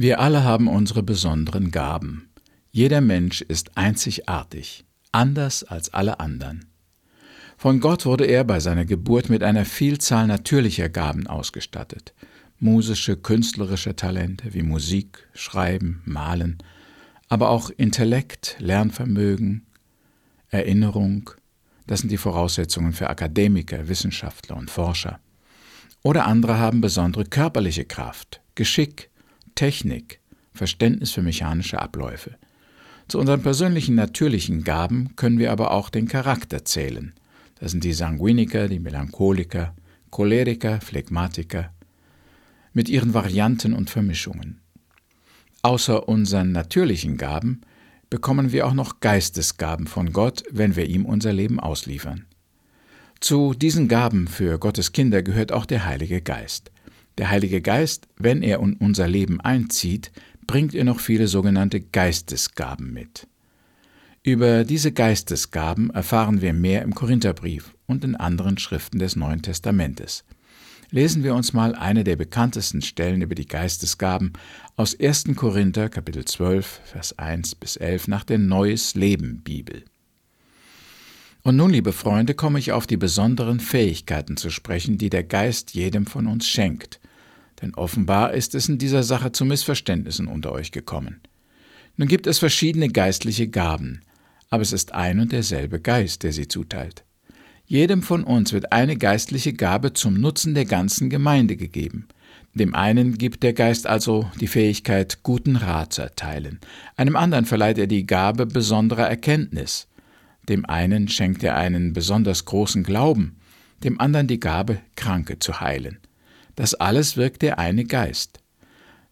Wir alle haben unsere besonderen Gaben. Jeder Mensch ist einzigartig, anders als alle anderen. Von Gott wurde er bei seiner Geburt mit einer Vielzahl natürlicher Gaben ausgestattet. Musische, künstlerische Talente wie Musik, Schreiben, Malen, aber auch Intellekt, Lernvermögen, Erinnerung, das sind die Voraussetzungen für Akademiker, Wissenschaftler und Forscher. Oder andere haben besondere körperliche Kraft, Geschick, Technik, Verständnis für mechanische Abläufe. Zu unseren persönlichen natürlichen Gaben können wir aber auch den Charakter zählen. Das sind die Sanguiniker, die Melancholiker, Choleriker, Phlegmatiker, mit ihren Varianten und Vermischungen. Außer unseren natürlichen Gaben bekommen wir auch noch Geistesgaben von Gott, wenn wir ihm unser Leben ausliefern. Zu diesen Gaben für Gottes Kinder gehört auch der Heilige Geist. Der Heilige Geist, wenn er in unser Leben einzieht, bringt er noch viele sogenannte Geistesgaben mit. Über diese Geistesgaben erfahren wir mehr im Korintherbrief und in anderen Schriften des Neuen Testamentes. Lesen wir uns mal eine der bekanntesten Stellen über die Geistesgaben aus 1. Korinther Kapitel 12 Vers 1 bis 11 nach der Neues Leben Bibel. Und nun, liebe Freunde, komme ich auf die besonderen Fähigkeiten zu sprechen, die der Geist jedem von uns schenkt, denn offenbar ist es in dieser Sache zu Missverständnissen unter euch gekommen. Nun gibt es verschiedene geistliche Gaben, aber es ist ein und derselbe Geist, der sie zuteilt. Jedem von uns wird eine geistliche Gabe zum Nutzen der ganzen Gemeinde gegeben. Dem einen gibt der Geist also die Fähigkeit, guten Rat zu erteilen, einem anderen verleiht er die Gabe besonderer Erkenntnis, dem einen schenkt er einen besonders großen Glauben, dem anderen die Gabe, Kranke zu heilen. Das alles wirkt der eine Geist.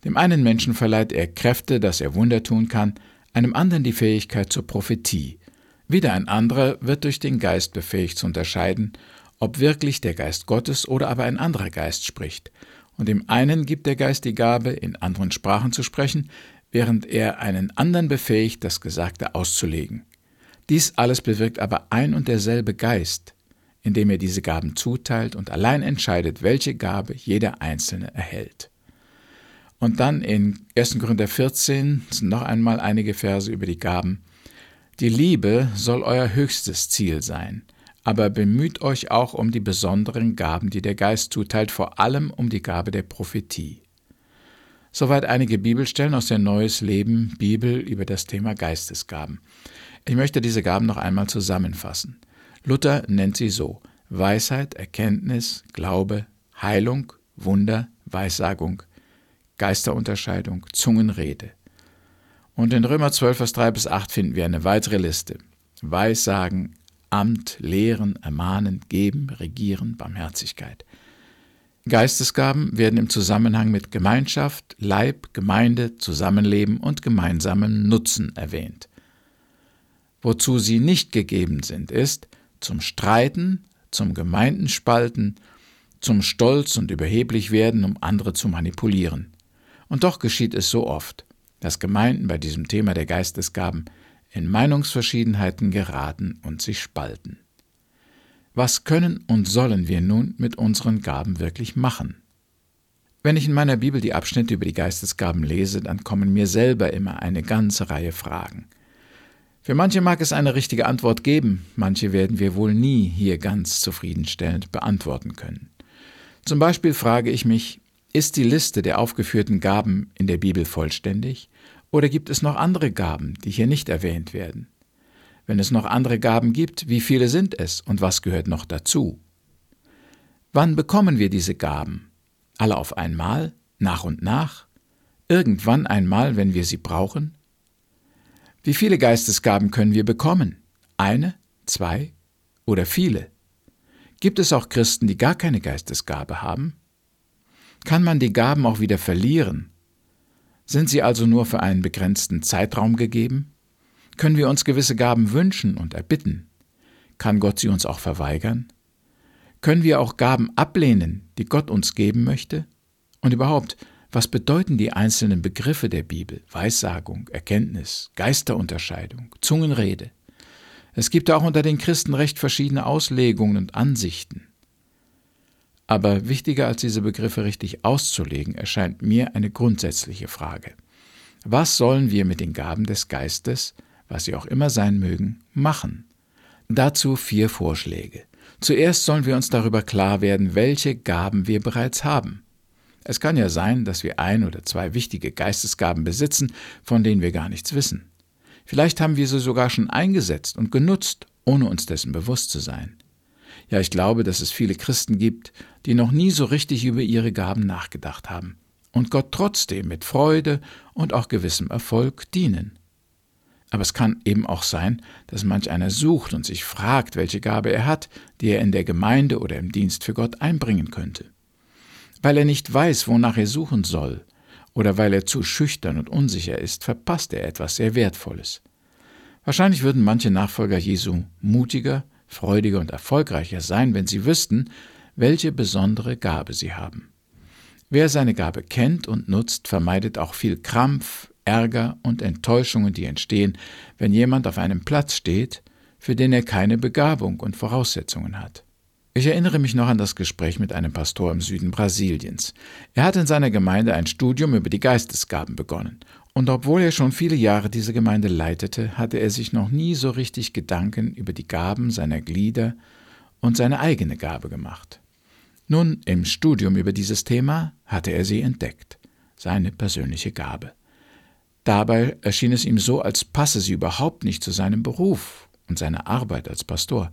Dem einen Menschen verleiht er Kräfte, dass er Wunder tun kann, einem anderen die Fähigkeit zur Prophetie. Wieder ein anderer wird durch den Geist befähigt zu unterscheiden, ob wirklich der Geist Gottes oder aber ein anderer Geist spricht. Und dem einen gibt der Geist die Gabe, in anderen Sprachen zu sprechen, während er einen anderen befähigt, das Gesagte auszulegen. Dies alles bewirkt aber ein und derselbe Geist, indem er diese Gaben zuteilt und allein entscheidet, welche Gabe jeder Einzelne erhält. Und dann in 1. Korinther 14 sind noch einmal einige Verse über die Gaben. Die Liebe soll euer höchstes Ziel sein, aber bemüht euch auch um die besonderen Gaben, die der Geist zuteilt, vor allem um die Gabe der Prophetie. Soweit einige Bibelstellen aus der Neues Leben Bibel über das Thema Geistesgaben. Ich möchte diese Gaben noch einmal zusammenfassen. Luther nennt sie so Weisheit, Erkenntnis, Glaube, Heilung, Wunder, Weissagung, Geisterunterscheidung, Zungenrede. Und in Römer 12, Vers 3 bis 8 finden wir eine weitere Liste. Weissagen, Amt, Lehren, Ermahnen, Geben, Regieren, Barmherzigkeit. Geistesgaben werden im Zusammenhang mit Gemeinschaft, Leib, Gemeinde, Zusammenleben und gemeinsamen Nutzen erwähnt. Wozu sie nicht gegeben sind, ist, zum Streiten, zum Gemeindenspalten, zum Stolz und überheblich werden, um andere zu manipulieren. Und doch geschieht es so oft, dass Gemeinden bei diesem Thema der Geistesgaben in Meinungsverschiedenheiten geraten und sich spalten. Was können und sollen wir nun mit unseren Gaben wirklich machen? Wenn ich in meiner Bibel die Abschnitte über die Geistesgaben lese, dann kommen mir selber immer eine ganze Reihe Fragen. Für manche mag es eine richtige Antwort geben, manche werden wir wohl nie hier ganz zufriedenstellend beantworten können. Zum Beispiel frage ich mich, ist die Liste der aufgeführten Gaben in der Bibel vollständig oder gibt es noch andere Gaben, die hier nicht erwähnt werden? Wenn es noch andere Gaben gibt, wie viele sind es und was gehört noch dazu? Wann bekommen wir diese Gaben? Alle auf einmal? Nach und nach? Irgendwann einmal, wenn wir sie brauchen? Wie viele Geistesgaben können wir bekommen? Eine, zwei oder viele? Gibt es auch Christen, die gar keine Geistesgabe haben? Kann man die Gaben auch wieder verlieren? Sind sie also nur für einen begrenzten Zeitraum gegeben? Können wir uns gewisse Gaben wünschen und erbitten? Kann Gott sie uns auch verweigern? Können wir auch Gaben ablehnen, die Gott uns geben möchte? Und überhaupt, was bedeuten die einzelnen Begriffe der Bibel? Weissagung, Erkenntnis, Geisterunterscheidung, Zungenrede. Es gibt auch unter den Christen recht verschiedene Auslegungen und Ansichten. Aber wichtiger als diese Begriffe richtig auszulegen, erscheint mir eine grundsätzliche Frage. Was sollen wir mit den Gaben des Geistes, was sie auch immer sein mögen, machen? Dazu vier Vorschläge. Zuerst sollen wir uns darüber klar werden, welche Gaben wir bereits haben. Es kann ja sein, dass wir ein oder zwei wichtige Geistesgaben besitzen, von denen wir gar nichts wissen. Vielleicht haben wir sie sogar schon eingesetzt und genutzt, ohne uns dessen bewusst zu sein. Ja, ich glaube, dass es viele Christen gibt, die noch nie so richtig über ihre Gaben nachgedacht haben und Gott trotzdem mit Freude und auch gewissem Erfolg dienen. Aber es kann eben auch sein, dass manch einer sucht und sich fragt, welche Gabe er hat, die er in der Gemeinde oder im Dienst für Gott einbringen könnte. Weil er nicht weiß, wonach er suchen soll, oder weil er zu schüchtern und unsicher ist, verpasst er etwas sehr Wertvolles. Wahrscheinlich würden manche Nachfolger Jesu mutiger, freudiger und erfolgreicher sein, wenn sie wüssten, welche besondere Gabe sie haben. Wer seine Gabe kennt und nutzt, vermeidet auch viel Krampf, Ärger und Enttäuschungen, die entstehen, wenn jemand auf einem Platz steht, für den er keine Begabung und Voraussetzungen hat. Ich erinnere mich noch an das Gespräch mit einem Pastor im Süden Brasiliens. Er hat in seiner Gemeinde ein Studium über die Geistesgaben begonnen, und obwohl er schon viele Jahre diese Gemeinde leitete, hatte er sich noch nie so richtig Gedanken über die Gaben seiner Glieder und seine eigene Gabe gemacht. Nun, im Studium über dieses Thema hatte er sie entdeckt, seine persönliche Gabe. Dabei erschien es ihm so, als passe sie überhaupt nicht zu seinem Beruf und seiner Arbeit als Pastor.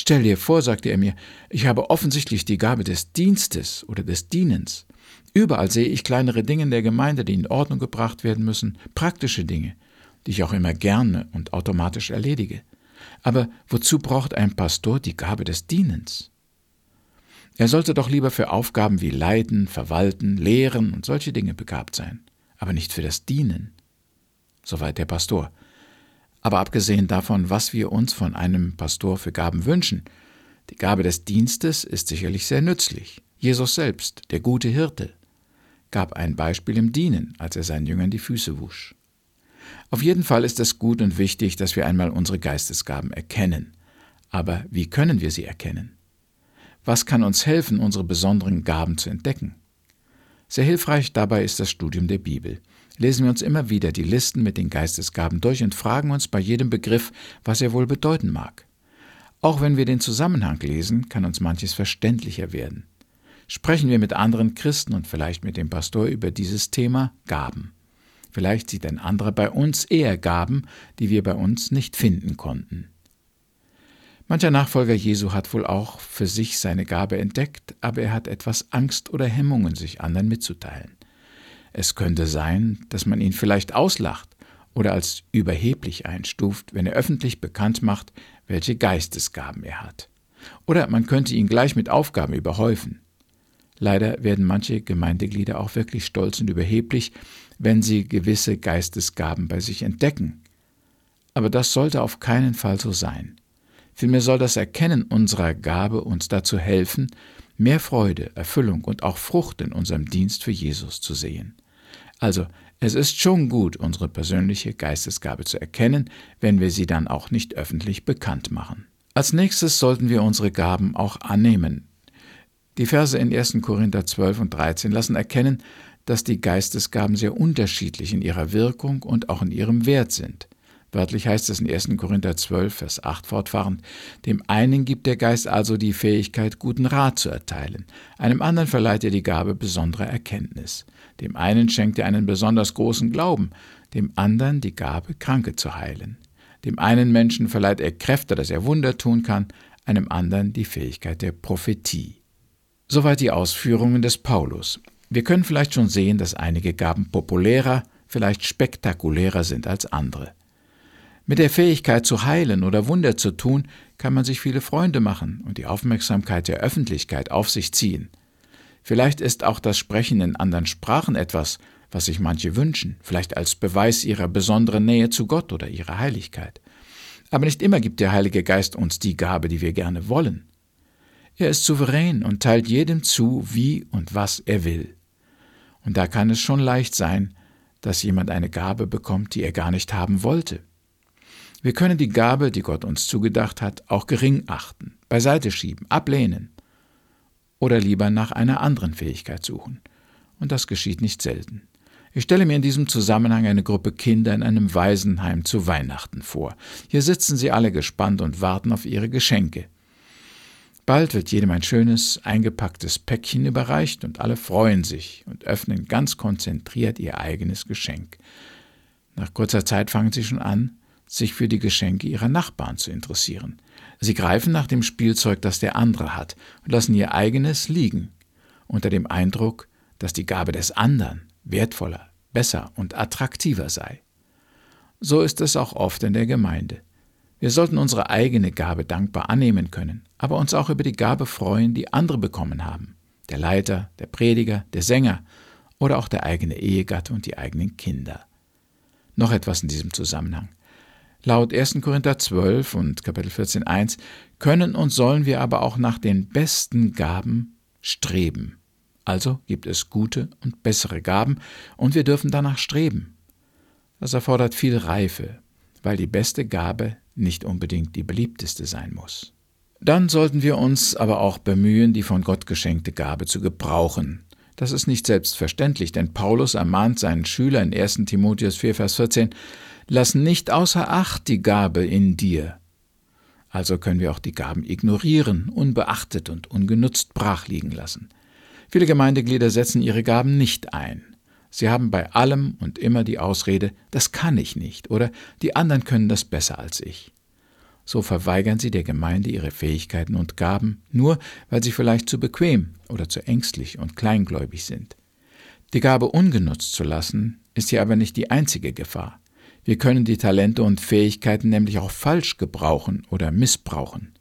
Stell dir vor, sagte er mir, ich habe offensichtlich die Gabe des Dienstes oder des Dienens. Überall sehe ich kleinere Dinge in der Gemeinde, die in Ordnung gebracht werden müssen, praktische Dinge, die ich auch immer gerne und automatisch erledige. Aber wozu braucht ein Pastor die Gabe des Dienens? Er sollte doch lieber für Aufgaben wie Leiten, Verwalten, Lehren und solche Dinge begabt sein, aber nicht für das Dienen. Soweit der Pastor. Aber abgesehen davon, was wir uns von einem Pastor für Gaben wünschen, die Gabe des Dienstes ist sicherlich sehr nützlich. Jesus selbst, der gute Hirte, gab ein Beispiel im Dienen, als er seinen Jüngern die Füße wusch. Auf jeden Fall ist es gut und wichtig, dass wir einmal unsere Geistesgaben erkennen. Aber wie können wir sie erkennen? Was kann uns helfen, unsere besonderen Gaben zu entdecken? Sehr hilfreich dabei ist das Studium der Bibel lesen wir uns immer wieder die Listen mit den Geistesgaben durch und fragen uns bei jedem Begriff, was er wohl bedeuten mag. Auch wenn wir den Zusammenhang lesen, kann uns manches verständlicher werden. Sprechen wir mit anderen Christen und vielleicht mit dem Pastor über dieses Thema Gaben. Vielleicht sieht ein anderer bei uns eher Gaben, die wir bei uns nicht finden konnten. Mancher Nachfolger Jesu hat wohl auch für sich seine Gabe entdeckt, aber er hat etwas Angst oder Hemmungen, sich anderen mitzuteilen. Es könnte sein, dass man ihn vielleicht auslacht oder als überheblich einstuft, wenn er öffentlich bekannt macht, welche Geistesgaben er hat. Oder man könnte ihn gleich mit Aufgaben überhäufen. Leider werden manche Gemeindeglieder auch wirklich stolz und überheblich, wenn sie gewisse Geistesgaben bei sich entdecken. Aber das sollte auf keinen Fall so sein. Vielmehr soll das Erkennen unserer Gabe uns dazu helfen, mehr Freude, Erfüllung und auch Frucht in unserem Dienst für Jesus zu sehen. Also, es ist schon gut, unsere persönliche Geistesgabe zu erkennen, wenn wir sie dann auch nicht öffentlich bekannt machen. Als nächstes sollten wir unsere Gaben auch annehmen. Die Verse in 1. Korinther 12 und 13 lassen erkennen, dass die Geistesgaben sehr unterschiedlich in ihrer Wirkung und auch in ihrem Wert sind. Wörtlich heißt es in 1. Korinther 12, Vers 8 fortfahrend, dem einen gibt der Geist also die Fähigkeit, guten Rat zu erteilen, einem anderen verleiht er die Gabe besonderer Erkenntnis, dem einen schenkt er einen besonders großen Glauben, dem anderen die Gabe, Kranke zu heilen. Dem einen Menschen verleiht er Kräfte, dass er Wunder tun kann, einem anderen die Fähigkeit der Prophetie. Soweit die Ausführungen des Paulus. Wir können vielleicht schon sehen, dass einige Gaben populärer, vielleicht spektakulärer sind als andere. Mit der Fähigkeit zu heilen oder Wunder zu tun, kann man sich viele Freunde machen und die Aufmerksamkeit der Öffentlichkeit auf sich ziehen. Vielleicht ist auch das Sprechen in anderen Sprachen etwas, was sich manche wünschen, vielleicht als Beweis ihrer besonderen Nähe zu Gott oder ihrer Heiligkeit. Aber nicht immer gibt der Heilige Geist uns die Gabe, die wir gerne wollen. Er ist souverän und teilt jedem zu, wie und was er will. Und da kann es schon leicht sein, dass jemand eine Gabe bekommt, die er gar nicht haben wollte. Wir können die Gabe, die Gott uns zugedacht hat, auch gering achten, beiseite schieben, ablehnen. oder lieber nach einer anderen Fähigkeit suchen. Und das geschieht nicht selten. Ich stelle mir in diesem Zusammenhang eine Gruppe Kinder in einem Waisenheim zu Weihnachten vor. Hier sitzen sie alle gespannt und warten auf ihre Geschenke. Bald wird jedem ein schönes, eingepacktes Päckchen überreicht und alle freuen sich und öffnen ganz konzentriert ihr eigenes Geschenk. Nach kurzer Zeit fangen sie schon an, sich für die Geschenke ihrer Nachbarn zu interessieren. Sie greifen nach dem Spielzeug, das der andere hat, und lassen ihr eigenes liegen, unter dem Eindruck, dass die Gabe des anderen wertvoller, besser und attraktiver sei. So ist es auch oft in der Gemeinde. Wir sollten unsere eigene Gabe dankbar annehmen können, aber uns auch über die Gabe freuen, die andere bekommen haben. Der Leiter, der Prediger, der Sänger oder auch der eigene Ehegatte und die eigenen Kinder. Noch etwas in diesem Zusammenhang. Laut 1. Korinther 12 und Kapitel 14, 1 können und sollen wir aber auch nach den besten Gaben streben. Also gibt es gute und bessere Gaben und wir dürfen danach streben. Das erfordert viel Reife, weil die beste Gabe nicht unbedingt die beliebteste sein muss. Dann sollten wir uns aber auch bemühen, die von Gott geschenkte Gabe zu gebrauchen. Das ist nicht selbstverständlich, denn Paulus ermahnt seinen Schüler in 1. Timotheus 4, Vers 14, Lass nicht außer Acht die Gabe in dir. Also können wir auch die Gaben ignorieren, unbeachtet und ungenutzt brach liegen lassen. Viele Gemeindeglieder setzen ihre Gaben nicht ein. Sie haben bei allem und immer die Ausrede, das kann ich nicht oder die anderen können das besser als ich. So verweigern sie der Gemeinde ihre Fähigkeiten und Gaben, nur weil sie vielleicht zu bequem oder zu ängstlich und kleingläubig sind. Die Gabe ungenutzt zu lassen, ist hier aber nicht die einzige Gefahr. Wir können die Talente und Fähigkeiten nämlich auch falsch gebrauchen oder missbrauchen.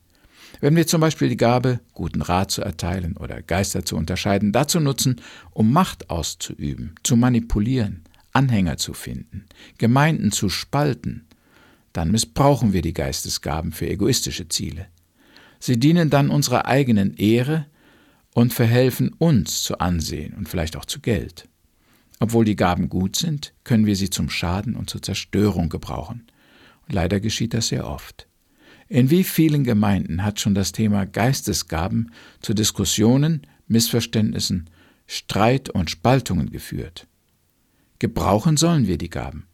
Wenn wir zum Beispiel die Gabe, guten Rat zu erteilen oder Geister zu unterscheiden, dazu nutzen, um Macht auszuüben, zu manipulieren, Anhänger zu finden, Gemeinden zu spalten, dann missbrauchen wir die Geistesgaben für egoistische Ziele. Sie dienen dann unserer eigenen Ehre und verhelfen uns zu Ansehen und vielleicht auch zu Geld. Obwohl die Gaben gut sind, können wir sie zum Schaden und zur Zerstörung gebrauchen. Und leider geschieht das sehr oft. In wie vielen Gemeinden hat schon das Thema Geistesgaben zu Diskussionen, Missverständnissen, Streit und Spaltungen geführt? Gebrauchen sollen wir die Gaben,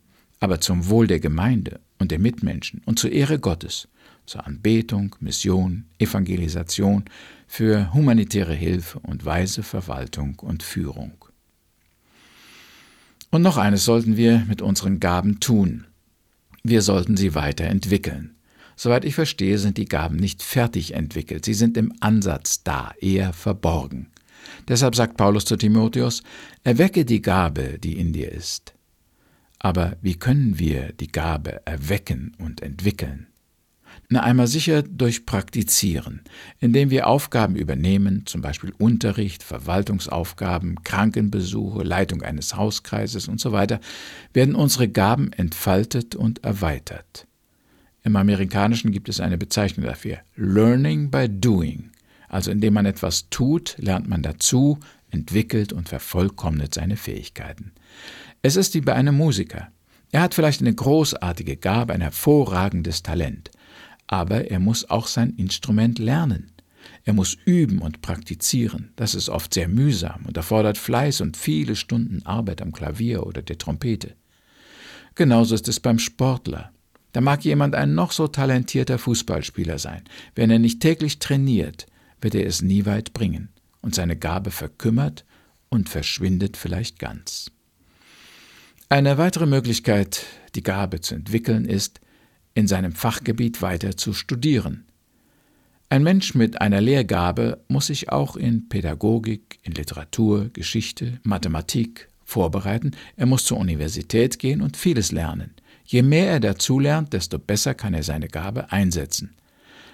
aber zum Wohl der Gemeinde und der Mitmenschen und zur Ehre Gottes, zur Anbetung, Mission, Evangelisation, für humanitäre Hilfe und weise Verwaltung und Führung. Und noch eines sollten wir mit unseren Gaben tun. Wir sollten sie weiterentwickeln. Soweit ich verstehe, sind die Gaben nicht fertig entwickelt, sie sind im Ansatz da, eher verborgen. Deshalb sagt Paulus zu Timotheus, erwecke die Gabe, die in dir ist. Aber wie können wir die Gabe erwecken und entwickeln? Na einmal sicher durch Praktizieren, indem wir Aufgaben übernehmen, zum Beispiel Unterricht, Verwaltungsaufgaben, Krankenbesuche, Leitung eines Hauskreises und so weiter, werden unsere Gaben entfaltet und erweitert. Im Amerikanischen gibt es eine Bezeichnung dafür. Learning by doing. Also indem man etwas tut, lernt man dazu, entwickelt und vervollkommnet seine Fähigkeiten. Es ist wie bei einem Musiker. Er hat vielleicht eine großartige Gabe, ein hervorragendes Talent, aber er muss auch sein Instrument lernen. Er muss üben und praktizieren. Das ist oft sehr mühsam und erfordert Fleiß und viele Stunden Arbeit am Klavier oder der Trompete. Genauso ist es beim Sportler. Da mag jemand ein noch so talentierter Fußballspieler sein. Wenn er nicht täglich trainiert, wird er es nie weit bringen und seine Gabe verkümmert und verschwindet vielleicht ganz. Eine weitere Möglichkeit, die Gabe zu entwickeln, ist, in seinem Fachgebiet weiter zu studieren. Ein Mensch mit einer Lehrgabe muss sich auch in Pädagogik, in Literatur, Geschichte, Mathematik vorbereiten, er muss zur Universität gehen und vieles lernen. Je mehr er dazulernt, desto besser kann er seine Gabe einsetzen.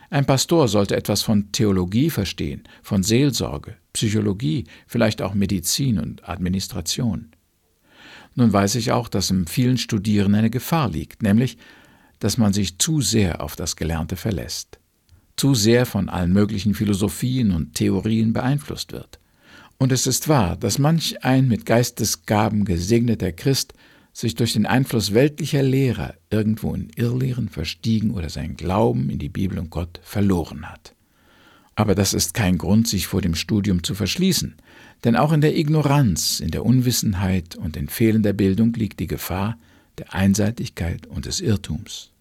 Ein Pastor sollte etwas von Theologie verstehen, von Seelsorge, Psychologie, vielleicht auch Medizin und Administration. Nun weiß ich auch, dass im vielen Studieren eine Gefahr liegt, nämlich, dass man sich zu sehr auf das Gelernte verlässt, zu sehr von allen möglichen Philosophien und Theorien beeinflusst wird. Und es ist wahr, dass manch ein mit Geistesgaben gesegneter Christ sich durch den Einfluss weltlicher Lehrer irgendwo in Irrlehren verstiegen oder seinen Glauben in die Bibel und Gott verloren hat. Aber das ist kein Grund, sich vor dem Studium zu verschließen, denn auch in der Ignoranz, in der Unwissenheit und in fehlender Bildung liegt die Gefahr der Einseitigkeit und des Irrtums.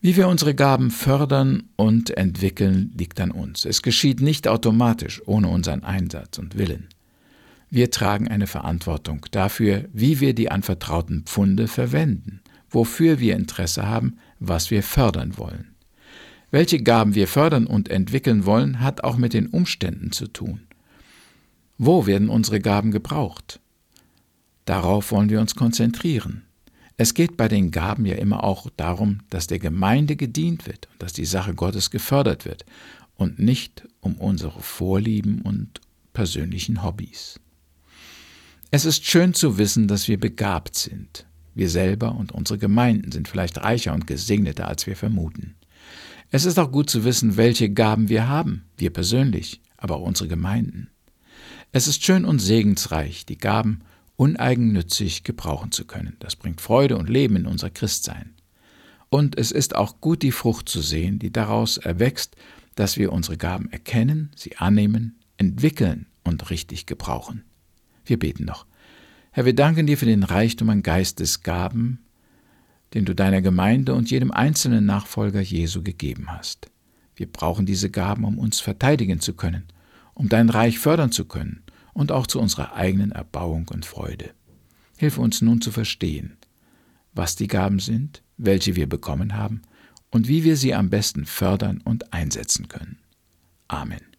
Wie wir unsere Gaben fördern und entwickeln, liegt an uns. Es geschieht nicht automatisch ohne unseren Einsatz und Willen. Wir tragen eine Verantwortung dafür, wie wir die anvertrauten Pfunde verwenden, wofür wir Interesse haben, was wir fördern wollen. Welche Gaben wir fördern und entwickeln wollen, hat auch mit den Umständen zu tun. Wo werden unsere Gaben gebraucht? Darauf wollen wir uns konzentrieren. Es geht bei den Gaben ja immer auch darum, dass der Gemeinde gedient wird und dass die Sache Gottes gefördert wird und nicht um unsere Vorlieben und persönlichen Hobbys. Es ist schön zu wissen, dass wir begabt sind. Wir selber und unsere Gemeinden sind vielleicht reicher und gesegneter, als wir vermuten. Es ist auch gut zu wissen, welche Gaben wir haben, wir persönlich, aber auch unsere Gemeinden. Es ist schön und segensreich, die Gaben uneigennützig gebrauchen zu können. Das bringt Freude und Leben in unser Christsein. Und es ist auch gut, die Frucht zu sehen, die daraus erwächst, dass wir unsere Gaben erkennen, sie annehmen, entwickeln und richtig gebrauchen. Wir beten noch. Herr, wir danken dir für den Reichtum an Geistesgaben, den du deiner Gemeinde und jedem einzelnen Nachfolger Jesu gegeben hast. Wir brauchen diese Gaben, um uns verteidigen zu können, um dein Reich fördern zu können und auch zu unserer eigenen Erbauung und Freude. Hilfe uns nun zu verstehen, was die Gaben sind, welche wir bekommen haben und wie wir sie am besten fördern und einsetzen können. Amen.